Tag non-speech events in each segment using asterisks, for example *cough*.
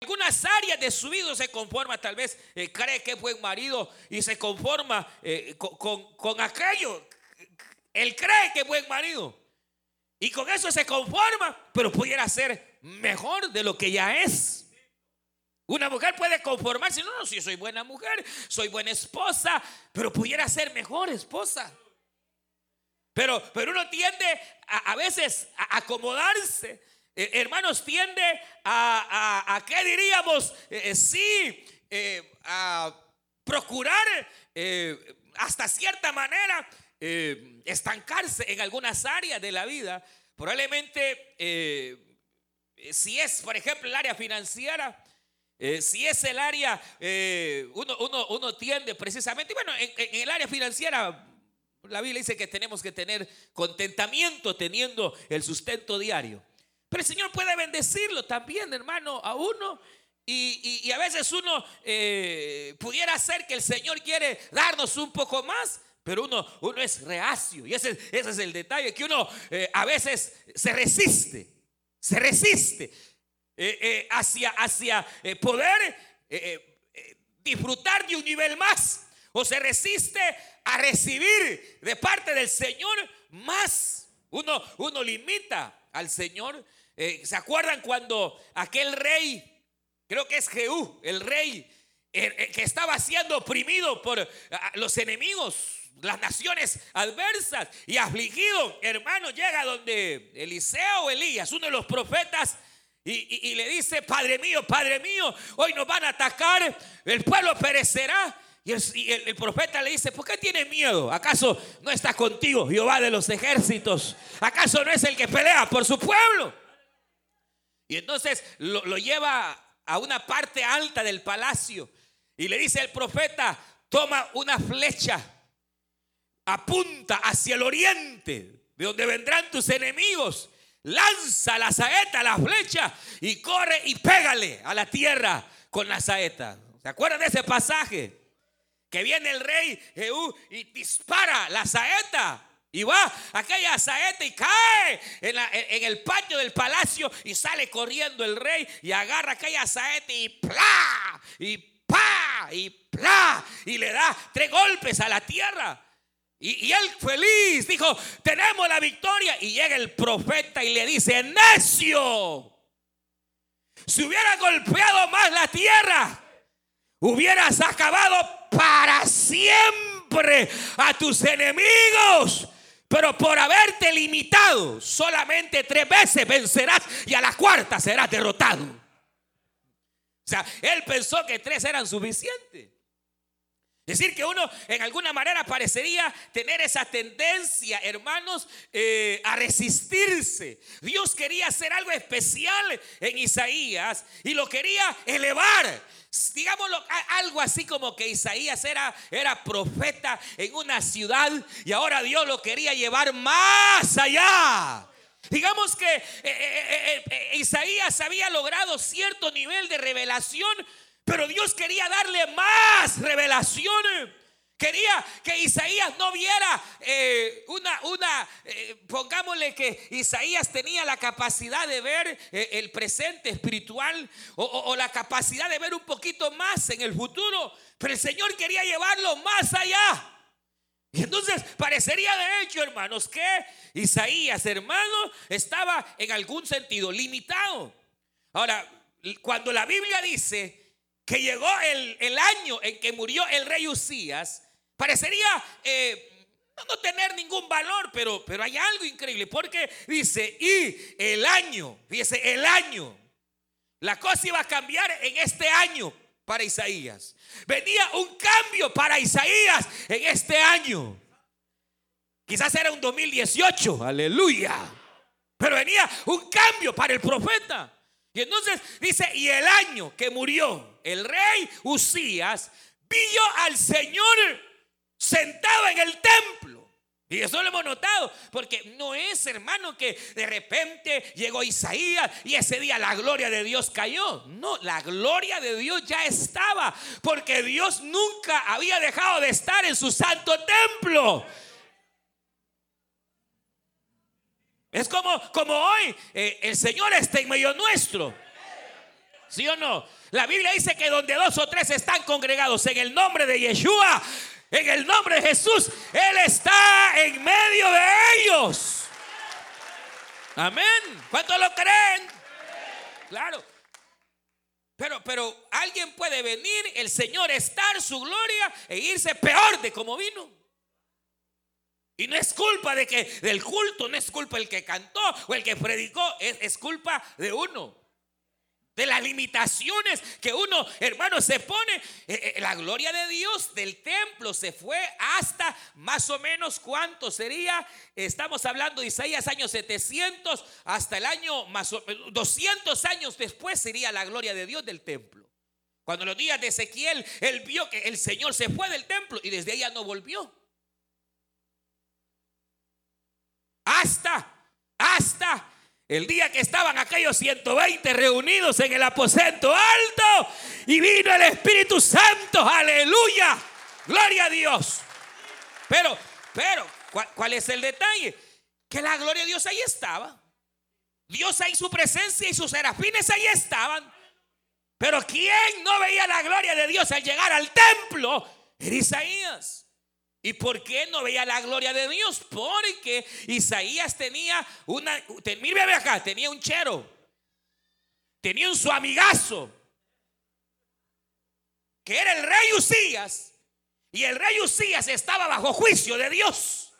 algunas áreas de su vida se conforma, tal vez eh, cree que es buen marido y se conforma eh, con, con, aquello. Él cree que es buen marido y con eso se conforma, pero pudiera ser mejor de lo que ya es. Una mujer puede conformarse, no, no, si soy buena mujer, soy buena esposa, pero pudiera ser mejor esposa. Pero, pero uno tiende a, a veces a acomodarse eh, hermanos, tiende a, a, ¿qué diríamos? Eh, eh, sí, a procurar hasta cierta manera estancarse en algunas áreas de la vida. Probablemente, si es, por ejemplo, el área financiera, si es el área, uno, uno, uno, tiende precisamente, bueno, en, en, el área financiera, la Biblia dice que tenemos que tener contentamiento teniendo el sustento diario. Pero el Señor puede bendecirlo también, hermano, a uno. Y, a veces uno eh, pudiera ser que el Señor quiere darnos un poco más, pero uno, uno es reacio. Y ese, ese es el detalle, que uno eh, a veces se resiste, se resiste eh, hacia, hacia poder disfrutar de un nivel más. O se resiste a recibir de parte del Señor más. Uno, uno limita al Señor eh, ¿Se acuerdan cuando aquel rey, creo que es Jehú, el rey eh, eh, que estaba siendo oprimido por los enemigos, las naciones adversas y afligido, hermano, llega donde Eliseo Elías, uno de los profetas, y, le dice, Padre mío, Padre mío, hoy nos van a atacar, el pueblo perecerá. Y, el, profeta le dice, ¿por qué tiene miedo? ¿Acaso no está contigo Jehová de los ejércitos? ¿Acaso no es el que pelea por su pueblo? Y entonces lo, lleva a una parte alta del palacio y le dice el profeta, toma una flecha, apunta hacia el oriente, de donde vendrán tus enemigos, lanza la saeta, la flecha y corre y pégale a la tierra con la saeta. ¿Se acuerdan de ese pasaje? Que viene el rey Jehú y dispara la saeta y va aquella saeta y cae en, el patio del palacio y sale corriendo el rey y agarra aquella saeta y ¡plá! Y ¡pa! Y ¡plá! Y le da tres golpes a la tierra. Y, y, él feliz dijo, tenemos la victoria. Y llega el profeta y le dice, necio, si hubiera golpeado más la tierra, hubieras acabado para siempre a tus enemigos. Pero por haberte limitado solamente tres veces vencerás y a la cuarta serás derrotado. O sea, él pensó que tres eran suficientes. Decir, que uno en alguna manera parecería tener esa tendencia, hermanos, eh, a resistirse. Dios quería hacer algo especial en Isaías y lo quería elevar digámoslo, algo así como que Isaías era, era profeta en una ciudad y ahora Dios lo quería llevar más allá. Digamos que eh, eh, Isaías había logrado cierto nivel de revelación, pero Dios quería darle más revelación. Quería que Isaías no viera eh, una, una eh, pongámosle que Isaías tenía la capacidad de ver eh, el presente espiritual o, la capacidad de ver un poquito más en el futuro, pero el Señor quería llevarlo más allá. Y entonces parecería de hecho, hermanos, que Isaías, hermano, estaba en algún sentido limitado. Ahora, cuando la Biblia dice que llegó el, el año en que murió el rey Usías, Parecería eh, no tener ningún valor, pero, pero hay algo increíble. Porque dice, y el año, fíjese, el año. La cosa iba a cambiar en este año para Isaías. Venía un cambio para Isaías en este año. Quizás era un 2018, aleluya. Pero venía un cambio para el profeta. Y entonces dice, y el año que murió el rey Usías, vio al Señor sentado en el templo. Y eso lo hemos notado, porque no es, hermano, que de repente llegó Isaías y ese día la gloria de Dios cayó. No, la gloria de Dios ya estaba, porque Dios nunca había dejado de estar en su santo templo. Es como, como hoy, eh, el Señor está en medio nuestro. ¿Sí o no? La Biblia dice que donde dos o tres están congregados en el nombre de Yeshua, en el nombre de Jesús, Él está en medio de ellos. Amén. ¿Cuántos lo creen? Claro. Pero, pero alguien puede venir, el Señor estar su gloria e irse peor de como vino. Y no es culpa de que del culto, no es culpa el que cantó o el que predicó, es, es culpa de uno de las limitaciones que uno, hermano, se pone. Eh, eh, la gloria de Dios del templo se fue hasta más o menos cuánto sería. Estamos hablando de Isaías años 700 hasta el año más o 200 años después sería la gloria de Dios del templo. Cuando los días de Ezequiel, él vio que el Señor se fue del templo y desde ya no volvió. Hasta, hasta el día que estaban aquellos 120 reunidos en el aposento alto y vino el Espíritu Santo, aleluya, gloria a Dios. Pero, pero, ¿cuál, es el detalle? Que la gloria de Dios ahí estaba. Dios ahí su presencia y sus serafines ahí estaban. Pero ¿quién no veía la gloria de Dios al llegar al templo? Era Isaías. ¿Y por qué no veía la gloria de Dios? Porque Isaías tenía una, mírame acá, tenía un chero, tenía un su amigazo, que era el rey Usías, y el rey Usías estaba bajo juicio de Dios.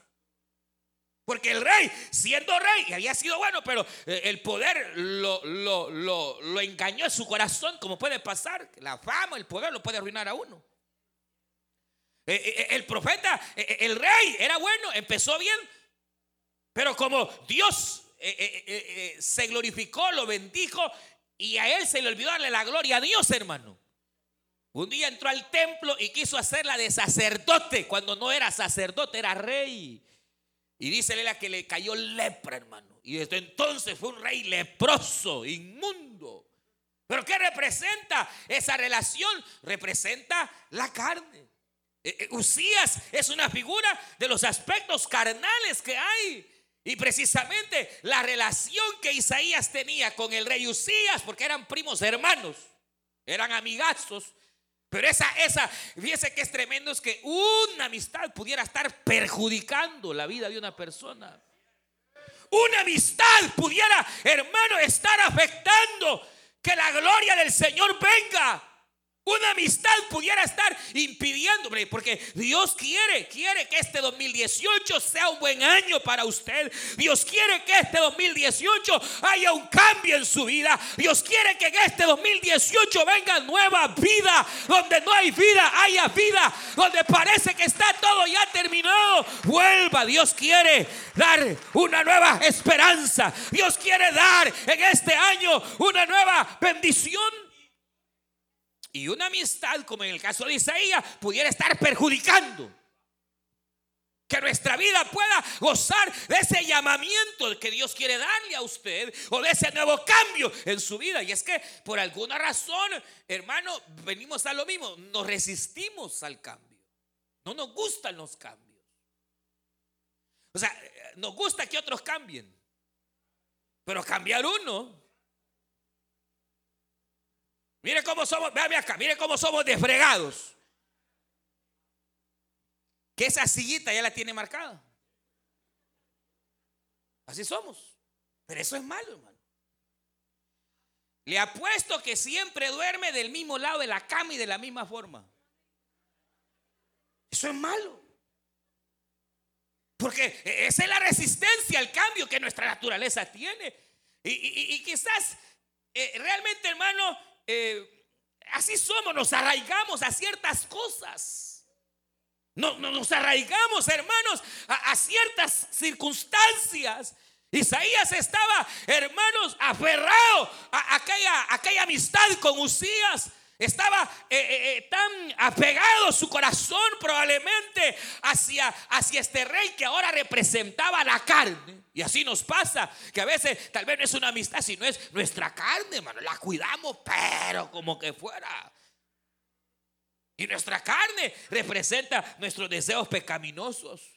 Porque el rey, siendo rey, había sido bueno, pero eh, el poder lo, lo, lo engañó en su corazón, como puede pasar. La fama, el poder lo puede arruinar a uno. Eh, eh, eh, el profeta, el rey era bueno, empezó bien, pero como Dios se glorificó, lo bendijo y a él se le olvidó darle la gloria a Dios, hermano. Un día entró al templo y quiso hacerla de sacerdote cuando no era sacerdote, era rey. Y dice la que le cayó lepra, hermano. Y desde entonces fue un rey leproso, inmundo. Pero ¿qué representa esa relación? Representa la carne. Eh, eh, Usías es una figura de los aspectos carnales que hay. Y precisamente la relación que Isaías tenía con el rey Usías, porque eran primos hermanos, eran amigazos. Pero esa, esa, fíjese que es tremendo, es que una amistad pudiera estar perjudicando la vida de una persona. Una amistad pudiera, hermano, estar afectando que la gloria del Señor venga. Una amistad pudiera estar impidiendo, porque Dios quiere, quiere que este 2018 sea un buen año para usted. Dios quiere que este 2018 haya un cambio en su vida. Dios quiere que en este 2018 venga nueva vida. Donde no hay vida, haya vida. Donde parece que está todo ya terminado, vuelva. Dios quiere dar una nueva esperanza. Dios quiere dar en este año una nueva bendición y una amistad, como en el caso de Isaías, pudiera estar perjudicando. Que nuestra vida pueda gozar de ese llamamiento que Dios quiere darle a usted o de ese nuevo cambio en su vida. Y es que por alguna razón, hermano, venimos a lo mismo. Nos resistimos al cambio. No nos gustan los cambios. O sea, nos gusta que otros cambien. Pero cambiar uno Mire cómo somos, véame acá, mire cómo somos desfregados. Que esa sillita ya la tiene marcada. Así somos. Pero eso es malo, hermano. Le apuesto que siempre duerme del mismo lado de la cama y de la misma forma. Eso es malo. Porque esa es la resistencia al cambio que nuestra naturaleza tiene. Y, quizás eh, realmente, hermano, eh, así somos, nos arraigamos a ciertas cosas. No, nos arraigamos, hermanos, a, ciertas circunstancias. Isaías estaba, hermanos, aferrado a aquella, aquella amistad con Usías. Estaba eh, eh, eh, tan apegado su corazón probablemente hacia, hacia este rey que ahora representaba la carne. Y así nos pasa, que a veces tal vez no es una amistad, sino es nuestra carne, hermano. La cuidamos, pero como que fuera. Y nuestra carne representa nuestros deseos pecaminosos.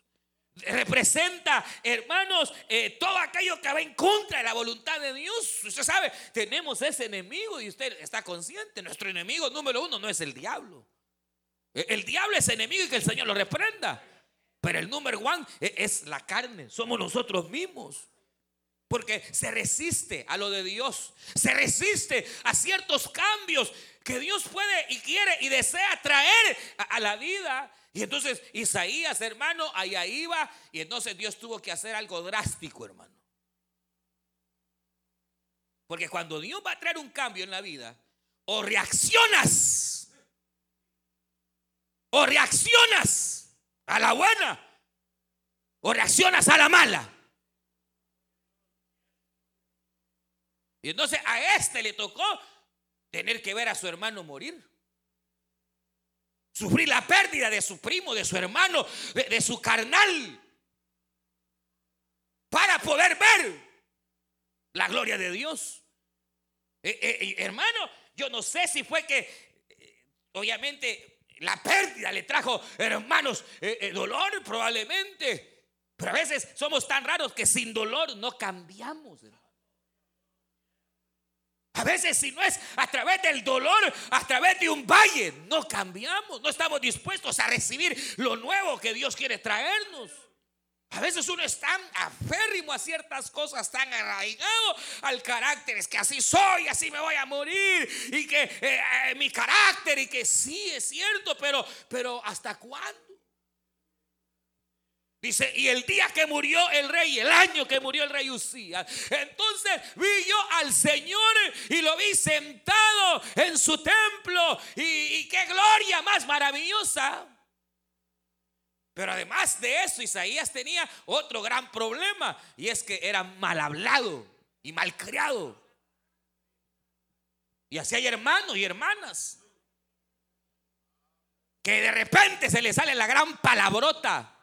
Representa, hermanos, eh, todo aquello que va en contra de la voluntad de Dios. Usted sabe, tenemos ese enemigo y usted está consciente. Nuestro enemigo número uno no es el diablo. E, el diablo es enemigo y que el Señor lo reprenda. Pero el número uno e, es la carne, somos nosotros mismos. Porque se resiste a lo de Dios, se resiste a ciertos cambios que Dios puede y quiere y desea traer a la vida y entonces Isaías, hermano, allá iba y entonces Dios tuvo que hacer algo drástico, hermano. Porque cuando Dios va a traer un cambio en la vida, o reaccionas, o reaccionas a la buena, o reaccionas a la mala. Y entonces a este le tocó tener que ver a su hermano morir. Sufrir la pérdida de su primo, de su hermano, de, su carnal. Para poder ver la gloria de Dios. Eh, eh, hermano, yo no sé si fue que, eh, obviamente, la pérdida le trajo, hermanos, dolor probablemente. Pero a veces somos tan raros que sin dolor no cambiamos. A veces si no es a través del dolor, a través de un valle, no cambiamos, no estamos dispuestos a recibir lo nuevo que Dios quiere traernos. A veces uno es tan aférrimo a ciertas cosas, tan arraigado al carácter, es que así soy, así me voy a morir, y que eh, eh, mi carácter, y que sí es cierto, pero, pero ¿hasta cuándo? Dice, y el día que murió el rey, el año que murió el rey Usías, entonces vi yo al Señor y lo vi sentado en su templo. Y, qué gloria más maravillosa. Pero además de eso, Isaías tenía otro gran problema y es que era mal hablado y mal criado. Y así hay hermanos y hermanas que de repente se le sale la gran palabrota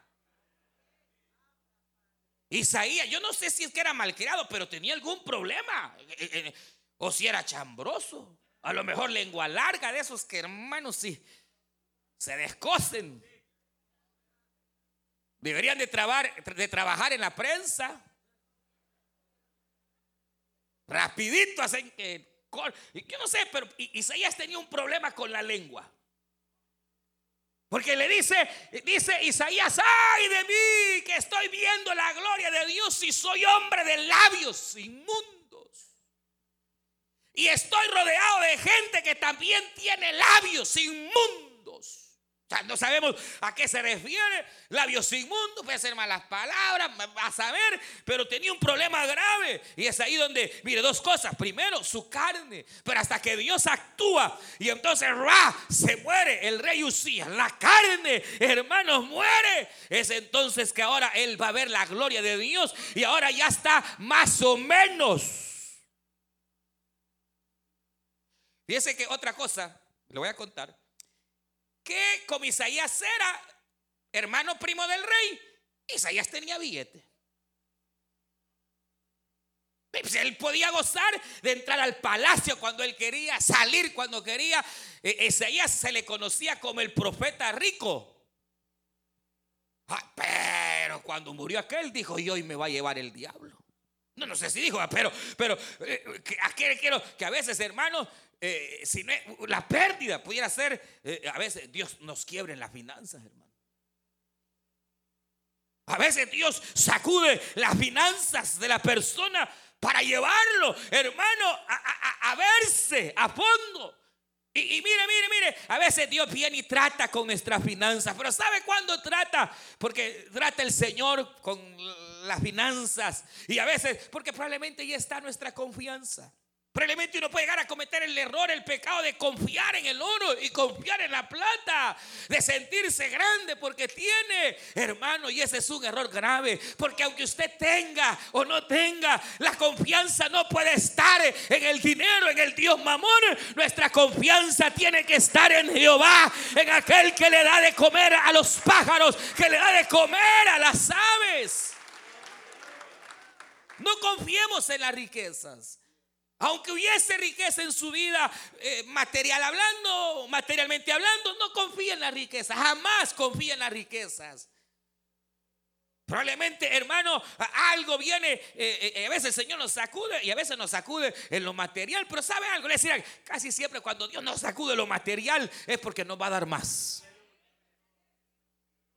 Isaías, yo no sé si es que era malcriado, pero tenía algún problema. Eh, eh, eh, o si era chambroso. A lo mejor lengua larga de esos que hermanos sí se descosen. Deberían de, de trabajar en la prensa. Rapidito hacen que... Yo no sé, pero Isaías tenía un problema con la lengua. Porque le dice, dice Isaías, ay de mí que estoy viendo la gloria de Dios y soy hombre de labios inmundos. Y estoy rodeado de gente que también tiene labios inmundos. Sea, no sabemos a qué se refiere. Labios inmundos, puede ser malas palabras, a saber, pero tenía un problema grave. Y es ahí donde, mire, dos cosas. Primero, su carne. Pero hasta que Dios actúa y entonces Ra se muere, el rey Usías, la carne, hermanos, muere. Es entonces que ahora él va a ver la gloria de Dios y ahora ya está más o menos. Fíjese que otra cosa, le voy a contar que como Isaías era hermano primo del rey, Isaías tenía billete. Pues, él podía gozar de entrar al palacio cuando él quería, salir cuando quería. E, Isaías se le conocía como el profeta rico. Ah, pero cuando murió aquel dijo, y hoy me va a llevar el diablo. No, no sé si dijo, pero, pero, eh, ¿a qué quiero? Que a veces, hermanos, eh, si no, la pérdida pudiera ser, eh, a veces Dios nos quiebre en las finanzas, hermano. A veces Dios sacude las finanzas de la persona para llevarlo, hermano, a, verse a fondo. Y, mire, mire, mire, a veces Dios viene y trata con nuestras finanzas, pero ¿sabe cuándo trata? Porque trata el Señor con las finanzas y a veces, porque probablemente ya está nuestra confianza. Probablemente uno puede llegar a cometer el error, el pecado de confiar en el oro y confiar en la plata, de sentirse grande porque tiene, hermano, y ese es un error grave, porque aunque usted tenga o no tenga, la confianza no puede estar en el dinero, en el Dios mamón. Nuestra confianza tiene que estar en Jehová, en aquel que le da de comer a los pájaros, que le da de comer a las aves. No confiemos en las riquezas. Aunque hubiese riqueza en su vida, eh, material hablando, materialmente hablando, no confía en la riqueza. Jamás confía en las riquezas. Probablemente, hermano, algo viene, eh, eh, a veces el Señor nos sacude y a veces nos sacude en lo material, pero ¿sabe algo? Le decía, casi siempre cuando Dios nos sacude lo material es porque nos va a dar más.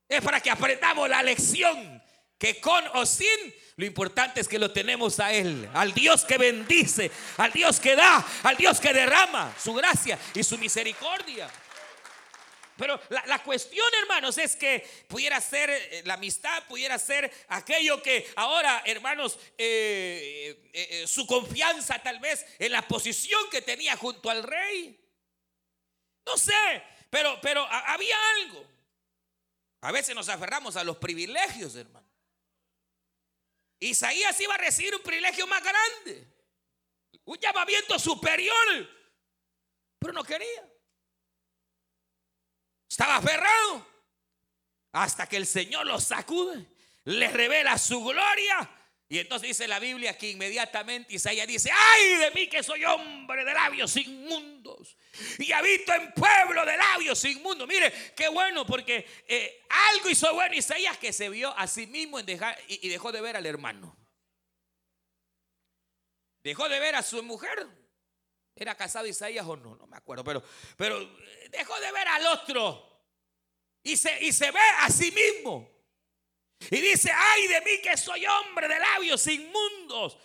Es para que aprendamos la lección que con o sin, lo importante es que lo tenemos a Él, al Dios que bendice, al Dios que da, al Dios que derrama su gracia y su misericordia. Pero la, cuestión, hermanos, es que pudiera ser eh, la amistad, pudiera ser aquello que ahora, hermanos, eh, eh, su confianza tal vez en la posición que tenía junto al rey. No sé, pero, pero había algo. A veces nos aferramos a los privilegios, hermano. Isaías iba a recibir un privilegio más grande, un llamamiento superior, pero no quería. Estaba aferrado. Hasta que el Señor lo sacude, le revela su gloria. Y entonces dice la Biblia que inmediatamente Isaías dice, ay de mí que soy hombre de labios inmundos y habito en pueblo de labios inmundos. Mire, qué bueno porque eh, algo hizo bueno Isaías que se vio a sí mismo y, y dejó de ver al hermano. Dejó de ver a su mujer. ¿Era casado Isaías o no? No me acuerdo, pero, pero eh, dejó de ver al otro. Y se, y se ve a sí mismo. Y dice, ay de mí que soy hombre de labios inmundos.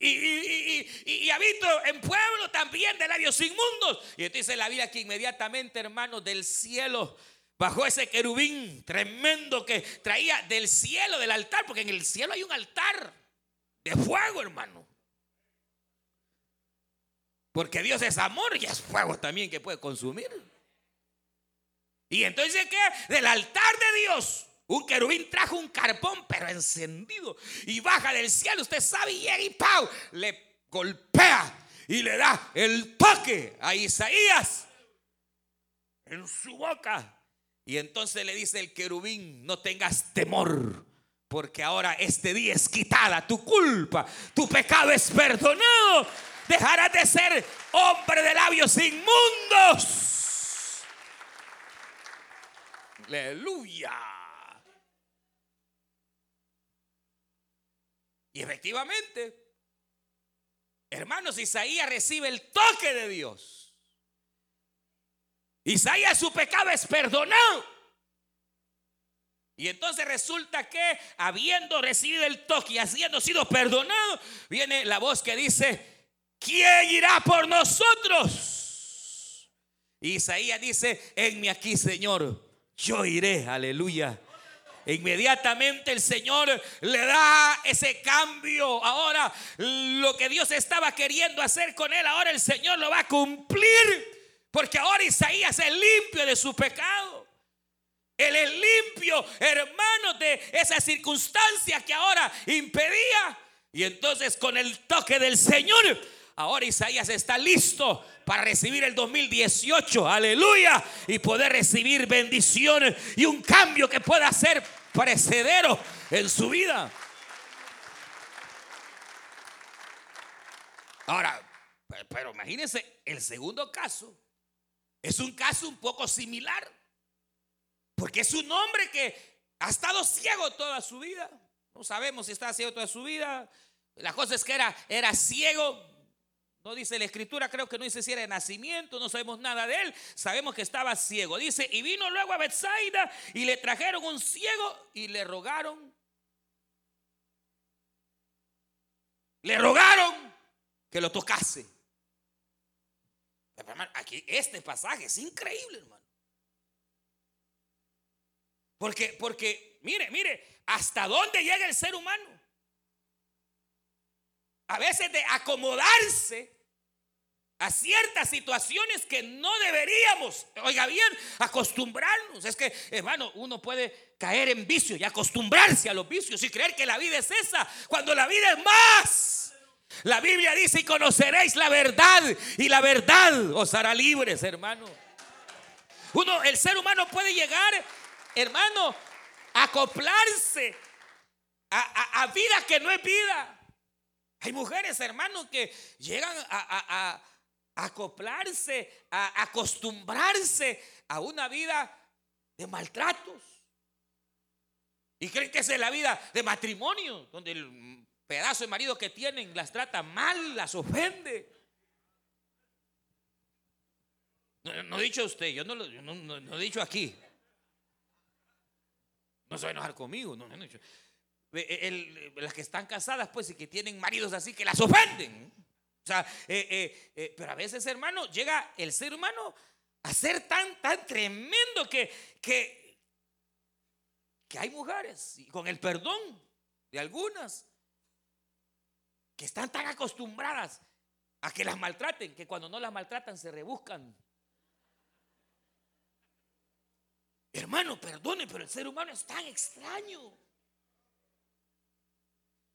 Y, y, habito en pueblo también de labios inmundos. Y entonces dice la vida que inmediatamente, hermanos, del cielo bajó ese querubín tremendo que traía del cielo, del altar, porque en el cielo hay un altar de fuego, hermano. Porque Dios es amor y es fuego también que puede consumir. Y entonces, ¿qué? Del altar de Dios, un querubín trajo un carpón, pero encendido. Y baja del cielo, usted sabe, y y Pau le golpea y le da el toque a Isaías en su boca. Y entonces le dice el querubín, no tengas temor, porque ahora este día es quitada tu culpa, tu pecado es perdonado, dejarás de ser hombre de labios inmundos Aleluya. Y efectivamente, hermanos, Isaías recibe el toque de Dios. Isaías su pecado es perdonado. Y entonces resulta que habiendo recibido el toque y habiendo sido perdonado, viene la voz que dice, ¿quién irá por nosotros? Isaías dice, enme aquí, Señor yo iré, aleluya. Inmediatamente el Señor le da ese cambio. Ahora lo que Dios estaba queriendo hacer con él, ahora el Señor lo va a cumplir. Porque ahora Isaías es limpio de su pecado. Él es limpio, hermano, de esa circunstancia que ahora impedía. Y entonces con el toque del Señor, ahora Isaías está listo para recibir el 2018, aleluya, y poder recibir bendiciones y un cambio que pueda ser precedero en su vida. Ahora, pero imagínense, el segundo caso es un caso un poco similar, porque es un hombre que ha estado ciego toda su vida. No sabemos si está ciego toda su vida. La cosa es que era, era ciego, no dice la escritura, creo que no dice si era de nacimiento, no sabemos nada de él. Sabemos que estaba ciego. Dice, y vino luego a Bethsaida y le trajeron un ciego y le rogaron. Le rogaron que lo tocase. Aquí este pasaje es increíble, hermano. Porque, porque, mire, mire, hasta dónde llega el ser humano. A veces de acomodarse a ciertas situaciones que no deberíamos, oiga bien, acostumbrarnos. Es que, hermano, uno puede caer en vicio y acostumbrarse a los vicios y creer que la vida es esa, cuando la vida es más. La Biblia dice, y conoceréis la verdad, y la verdad os hará libres, hermano. Uno, el ser humano puede llegar, hermano, a acoplarse a, vida que no es vida. Hay mujeres, hermano, que llegan a, acoplarse, a acostumbrarse a una vida de maltratos. Y creen que esa es la vida de matrimonio, donde el pedazo de marido que tienen las trata mal, las ofende. No, he dicho usted, yo no lo no, he dicho aquí. No se va a enojar conmigo. No, no, las que están casadas, pues, y que tienen maridos así, que las ofenden. Sea, eh, eh, eh, pero a veces, hermano, llega el ser humano a ser tan, tan tremendo que, que, que hay mujeres, y con el perdón de algunas, que están tan acostumbradas a que las maltraten, que cuando no las maltratan se rebuscan. Hermano, perdone, pero el ser humano es tan extraño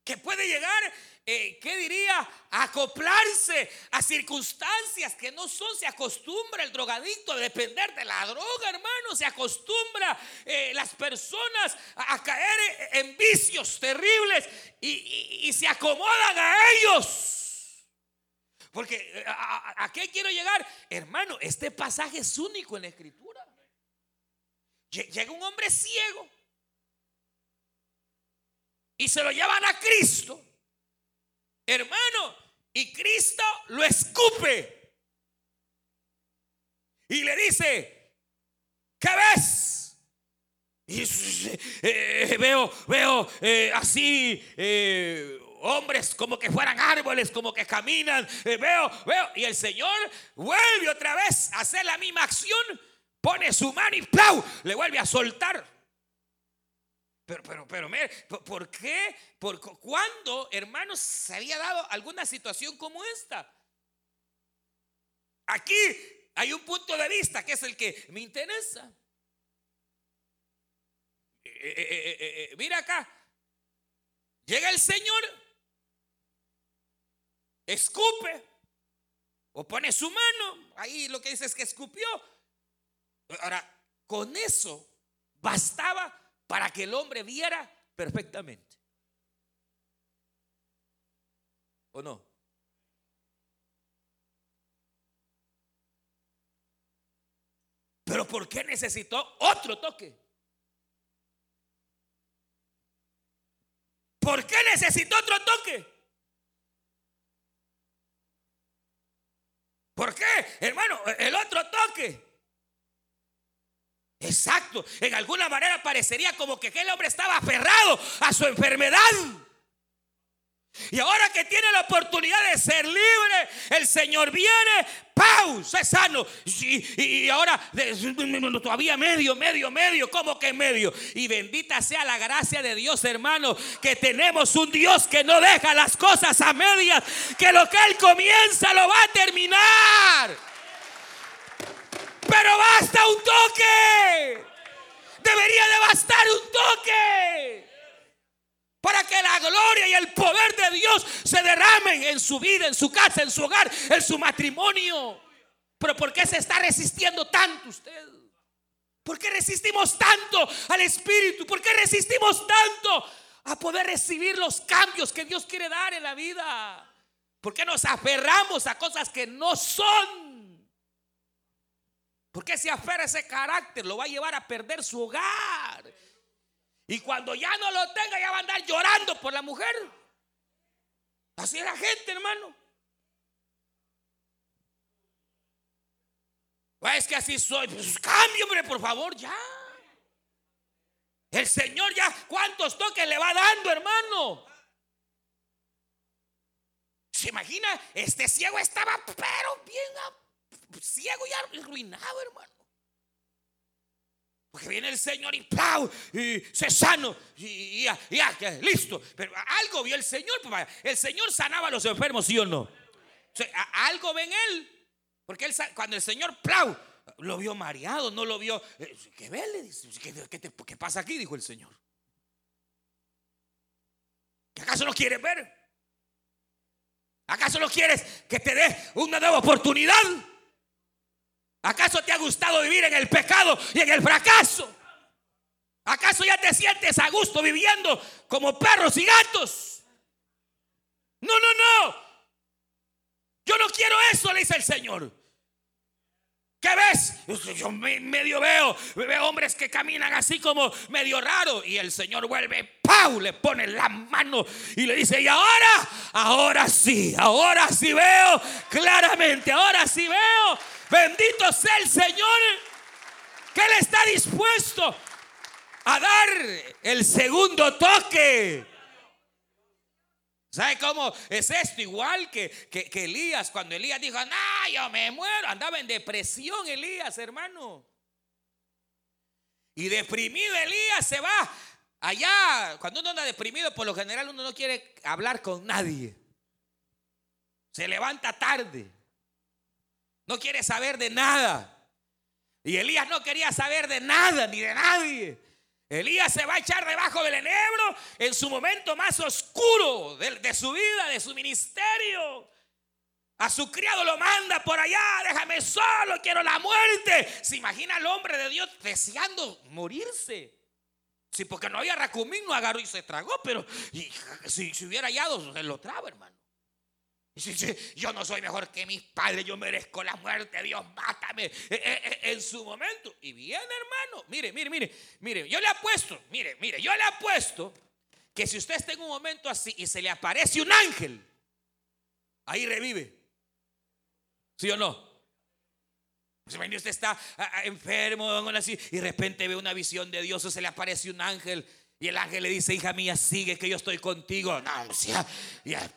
que puede llegar, eh, ¿qué diría? A acoplarse a circunstancias que no son. Se acostumbra el drogadicto a depender de la droga, hermano. Se acostumbra eh, las personas a, caer en vicios terribles y, se acomodan a ellos. Porque eh, ¿a, ¿a qué quiero llegar? Hermano, este pasaje es único en la escritura. Llega un hombre ciego y se lo llevan a Cristo, hermano, y Cristo lo escupe y le dice, ¿qué ves? Y eh, veo, veo eh, así eh, hombres como que fueran árboles, como que caminan, veo, veo, y el Señor vuelve otra vez a hacer la misma acción pone su mano y ¡plau! le vuelve a soltar. Pero, pero, pero, ¿por qué? ¿Por cuándo, hermanos, se había dado alguna situación como esta? Aquí hay un punto de vista que es el que me interesa. Eh, eh, eh, mira acá, llega el Señor, escupe o pone su mano, ahí lo que dice es que escupió, Ahora, con eso bastaba para que el hombre viera perfectamente. ¿O no? Pero ¿por qué necesitó otro toque? ¿Por qué necesitó otro toque? ¿Por qué, hermano? El otro toque Exacto. En alguna manera parecería como que aquel hombre estaba aferrado a su enfermedad. Y ahora que tiene la oportunidad de ser libre, el Señor viene, pausa, es sano. Y, ahora todavía medio, medio, medio, como que medio. Y bendita sea la gracia de Dios, hermano, que tenemos un Dios que no deja las cosas a medias, que lo que Él comienza lo va a terminar. Pero basta un toque. Debería de bastar un toque. Para que la gloria y el poder de Dios se derramen en su vida, en su casa, en su hogar, en su matrimonio. Pero ¿por qué se está resistiendo tanto usted? ¿Por qué resistimos tanto al Espíritu? ¿Por qué resistimos tanto a poder recibir los cambios que Dios quiere dar en la vida? ¿Por qué nos aferramos a cosas que no son? Porque si aferra ese carácter, lo va a llevar a perder su hogar. Y cuando ya no lo tenga, ya va a andar llorando por la mujer. Así es la gente, hermano. Pues es que así soy. Pues cambio, hombre, por favor, ya. El Señor ya, ¿cuántos toques le va dando, hermano? ¿Se imagina? Este ciego estaba, pero bien ciego y arruinado, hermano. Porque viene el Señor y ¡pau! Y se sano. Y ya, listo. Pero algo vio el Señor. Pues, el Señor sanaba a los enfermos, ¿sí o no? algo ven él. Porque él, cuando el Señor ¡plau! Lo vio mareado, no lo vio. Eh, ¿Qué ve? ¿Qué, ¿Qué, pasa aquí? Dijo el Señor. ¿Que acaso no quieres ver? ¿Acaso no quieres que te dé una nueva oportunidad? ¿Acaso te ha gustado vivir en el pecado y en el fracaso? ¿Acaso ya te sientes a gusto viviendo como perros y gatos? No, no, no. Yo no quiero eso, le dice el Señor. ¿Qué ves? Yo medio veo, veo hombres que caminan así como medio raro. Y el Señor vuelve, ¡pau! Le pone la mano y le dice, y ahora, ahora sí, ahora sí veo claramente, ahora sí veo. Bendito sea el Señor que Él está dispuesto a dar el segundo toque. ¿Sabe cómo es esto? Igual que, que, Elías, cuando Elías dijo, no, yo me muero, andaba en depresión Elías, hermano. Y deprimido Elías se va allá. Cuando uno anda deprimido, por lo general uno no quiere hablar con nadie. Se levanta tarde. No quiere saber de nada. Y Elías no quería saber de nada ni de nadie. Elías se va a echar debajo del enebro en su momento más oscuro de, su vida, de su ministerio. A su criado lo manda por allá, déjame solo, quiero la muerte. Se imagina al hombre de Dios deseando morirse. Sí, porque no había racumín, no agarró y se tragó, pero si, si, hubiera hallado, se lo traba, hermano. Yo no soy mejor que mis padres, yo merezco la muerte, Dios mátame eh, eh, eh, en su momento. Y bien, hermano, mire, mire, mire, mire, yo le apuesto, mire, mire, yo le apuesto que si usted está en un momento así y se le aparece un ángel, ahí revive. ¿Sí o no? Usted está ah, ah, enfermo así, y de repente ve una visión de Dios o se le aparece un ángel y el ángel le dice, hija mía, sigue que yo estoy contigo. No, o sea,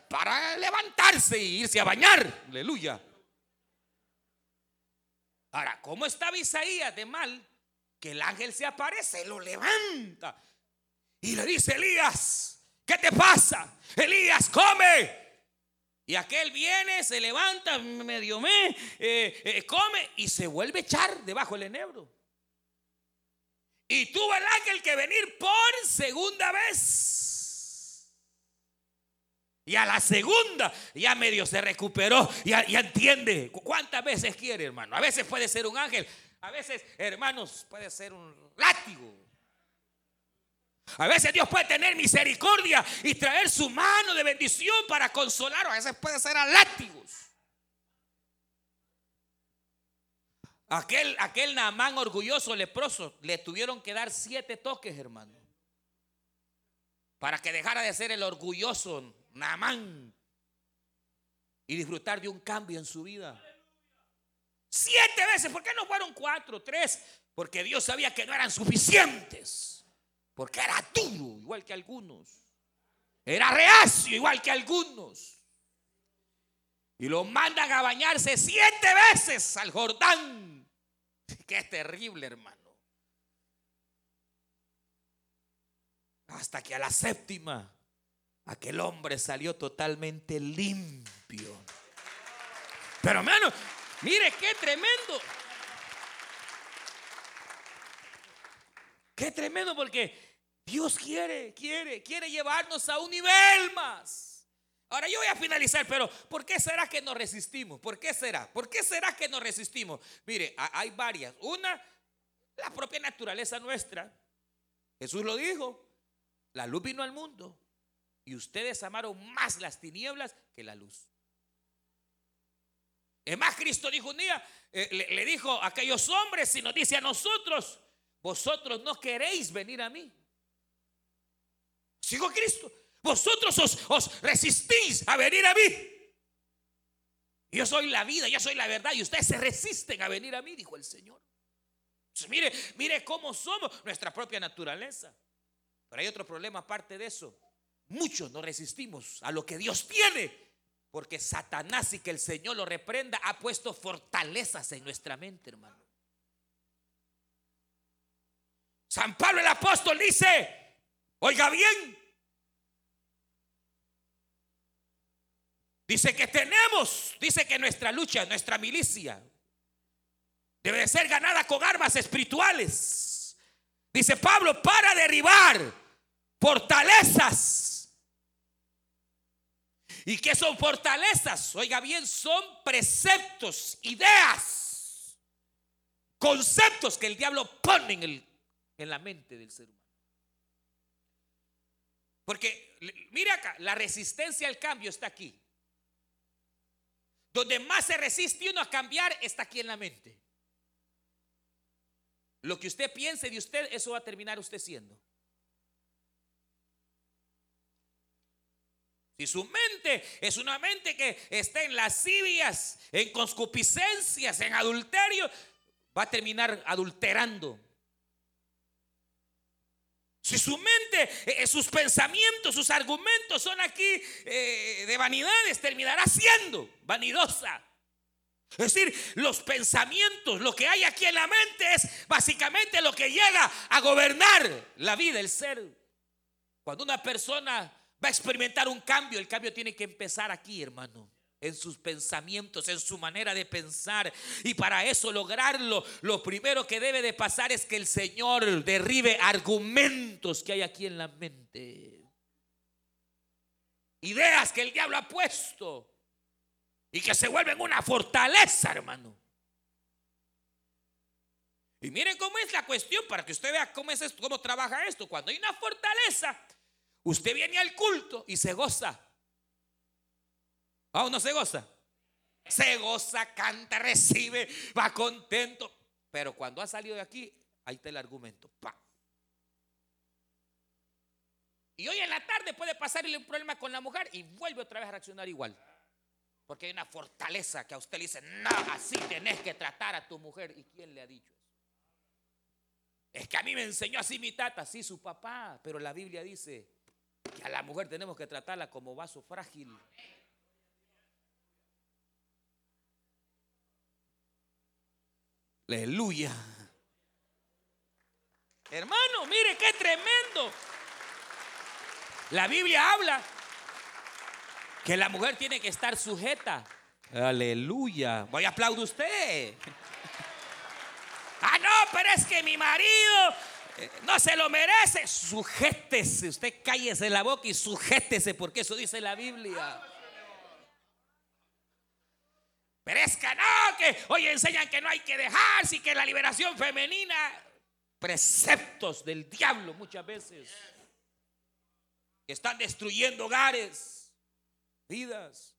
para levantarse y irse a bañar. Aleluya. Ahora, ¿cómo estaba Isaías de mal? Que el ángel se aparece, lo levanta y le dice, Elías, ¿qué te pasa? Elías, come. Y aquel viene, se levanta, medio me, eh, eh, come y se vuelve a echar debajo del enebro. Y tuvo el ángel que venir por segunda vez. Y a la segunda ya medio se recuperó, ya, ya entiende cuántas veces quiere, hermano. A veces puede ser un ángel, a veces, hermanos, puede ser un látigo. A veces Dios puede tener misericordia y traer su mano de bendición para consolar. A veces puede ser a látigos. Aquel, aquel Naamán orgulloso, leproso, le tuvieron que dar siete toques, hermano. Para que dejara de ser el orgulloso Naamán y disfrutar de un cambio en su vida. Siete veces, ¿por qué no fueron cuatro, tres? Porque Dios sabía que no eran suficientes. Porque era duro, igual que algunos. Era reacio, igual que algunos. Y lo mandan a bañarse siete veces al Jordán. *laughs* Qué terrible, hermano. Hasta que a la séptima, aquel hombre salió totalmente limpio. Pero hermano, mire qué tremendo. Qué tremendo porque Dios quiere, quiere, quiere llevarnos a un nivel más. Ahora yo voy a finalizar, pero ¿por qué será que nos resistimos? ¿Por qué será? ¿Por qué será que nos resistimos? Mire, hay varias. Una, la propia naturaleza nuestra. Jesús lo dijo, la luz vino al mundo y ustedes amaron más las tinieblas que la luz. Es más, Cristo dijo un día, eh, le, le dijo a aquellos hombres y nos dice a nosotros, vosotros no queréis venir a mí. Sigo Cristo. Vosotros os, resistís a venir a mí. Yo soy la vida, yo soy la verdad y ustedes se resisten a venir a mí, dijo el Señor. mire, mire cómo somos nuestra propia naturaleza. Pero hay otro problema aparte de eso. Muchos nos resistimos a lo que Dios tiene. Porque Satanás y que el Señor lo reprenda ha puesto fortalezas en nuestra mente, hermano. San Pablo el apóstol dice, oiga bien, Dice que tenemos, dice que nuestra lucha, nuestra milicia, debe ser ganada con armas espirituales. Dice Pablo, para derribar fortalezas. ¿Y qué son fortalezas? Oiga bien, son preceptos, ideas, conceptos que el diablo pone en, el, en la mente del ser humano. Porque, mira acá, la resistencia al cambio está aquí. Donde más se resiste uno a cambiar está aquí en la mente. lo que usted piense de usted, eso va a terminar usted siendo. Si su mente es una mente que está en lascivias, en concupiscencias, en adulterio, va a terminar adulterando. Si su mente, eh, eh, sus pensamientos, sus argumentos son aquí eh, de vanidades, terminará siendo vanidosa. Es decir, los pensamientos, lo que hay aquí en la mente es básicamente lo que llega a gobernar la vida, el ser. Cuando una persona va a experimentar un cambio. El cambio tiene que empezar aquí, hermano. En sus pensamientos, en su manera de pensar. Y para eso lograrlo, lo primero que debe de pasar es que el Señor derribe argumentos que hay aquí en la mente. Ideas que el diablo ha puesto. Y que se vuelven una fortaleza, hermano. Y miren cómo es la cuestión para que usted vea cómo es esto, cómo trabaja esto. Cuando hay una fortaleza, Usted viene al culto y se goza. ¿Ah, no se goza? Se goza, canta, recibe, va contento. Pero cuando ha salido de aquí, ahí está el argumento. Y hoy en la tarde puede pasarle un problema con la mujer y vuelve otra vez a reaccionar igual. Porque hay una fortaleza que a usted le dice, no, así tenés que tratar a tu mujer. ¿Y quién le ha dicho eso? Es que a mí me enseñó así mi tata, sí, su papá. Pero la Biblia dice, que a la mujer tenemos que tratarla como vaso frágil. Aleluya. Hermano, mire qué tremendo. La Biblia habla que la mujer tiene que estar sujeta. Aleluya. Voy a aplaudir usted. Ah, no, pero es que mi marido no se lo merece, sujétese. Usted cállese la boca y sujétese, porque eso dice la Biblia. Que no, que hoy enseñan que no hay que dejarse y que la liberación femenina, preceptos del diablo muchas veces, que están destruyendo hogares, vidas.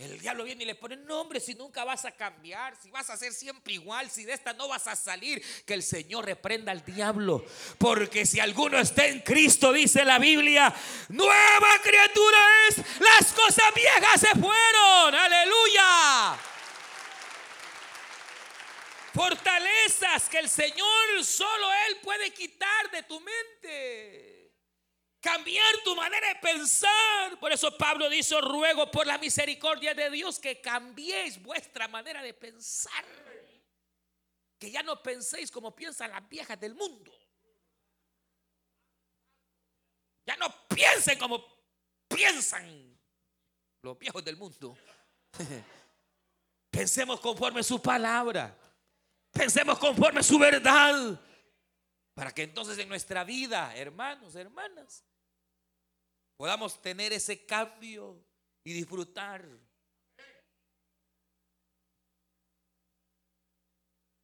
El diablo viene y le pone nombre si nunca vas a cambiar, si vas a ser siempre igual, si de esta no vas a salir, que el Señor reprenda al diablo. Porque si alguno está en Cristo, dice la Biblia, nueva criatura es, las cosas viejas se fueron, aleluya. Fortalezas que el Señor solo Él puede quitar de tu mente cambiar tu manera de pensar. Por eso Pablo dice, ruego por la misericordia de Dios que cambiéis vuestra manera de pensar. Que ya no penséis como piensan las viejas del mundo. Ya no piensen como piensan los viejos del mundo. *laughs* Pensemos conforme su palabra. Pensemos conforme su verdad. Para que entonces en nuestra vida, hermanos, hermanas, podamos tener ese cambio y disfrutar.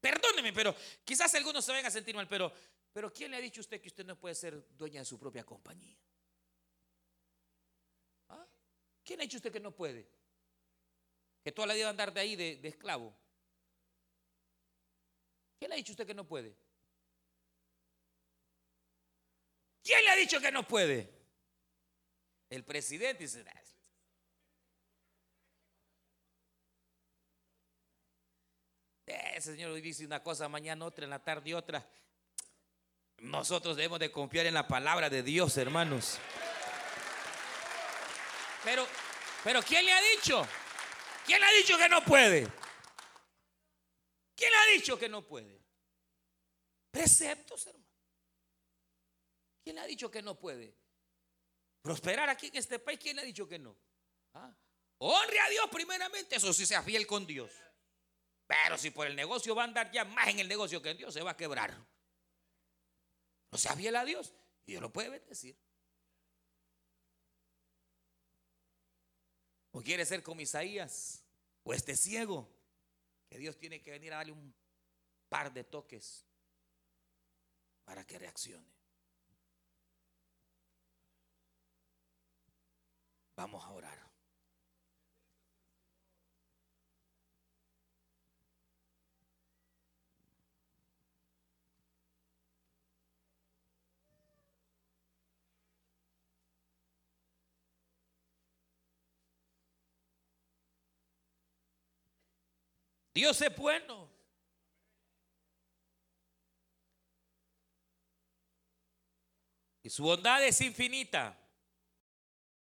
Perdóneme, pero quizás algunos se vayan a sentir mal, pero, pero ¿quién le ha dicho a usted que usted no puede ser dueña de su propia compañía? ¿Ah? ¿Quién ha dicho usted que no puede? Que toda la vida va andar de ahí de, de esclavo. ¿Quién le ha dicho a usted que no puede? ¿Quién le ha dicho que no puede? El presidente dice, ese señor hoy dice una cosa, mañana otra, en la tarde otra. Nosotros debemos de confiar en la palabra de Dios, hermanos. Pero, pero ¿quién le ha dicho? ¿Quién le ha dicho que no puede? ¿Quién le ha dicho que no puede? Preceptos, hermano. ¿Quién le ha dicho que no puede? Prosperar aquí en este país, ¿quién ha dicho que no? ¿Ah? Honre a Dios primeramente, eso sí sea fiel con Dios. Pero si por el negocio va a andar ya más en el negocio que en Dios, se va a quebrar. No sea fiel a Dios y Dios lo puede bendecir. O quiere ser como Isaías o este ciego, que Dios tiene que venir a darle un par de toques para que reaccione. Vamos a orar. Dios es bueno. Y su bondad es infinita.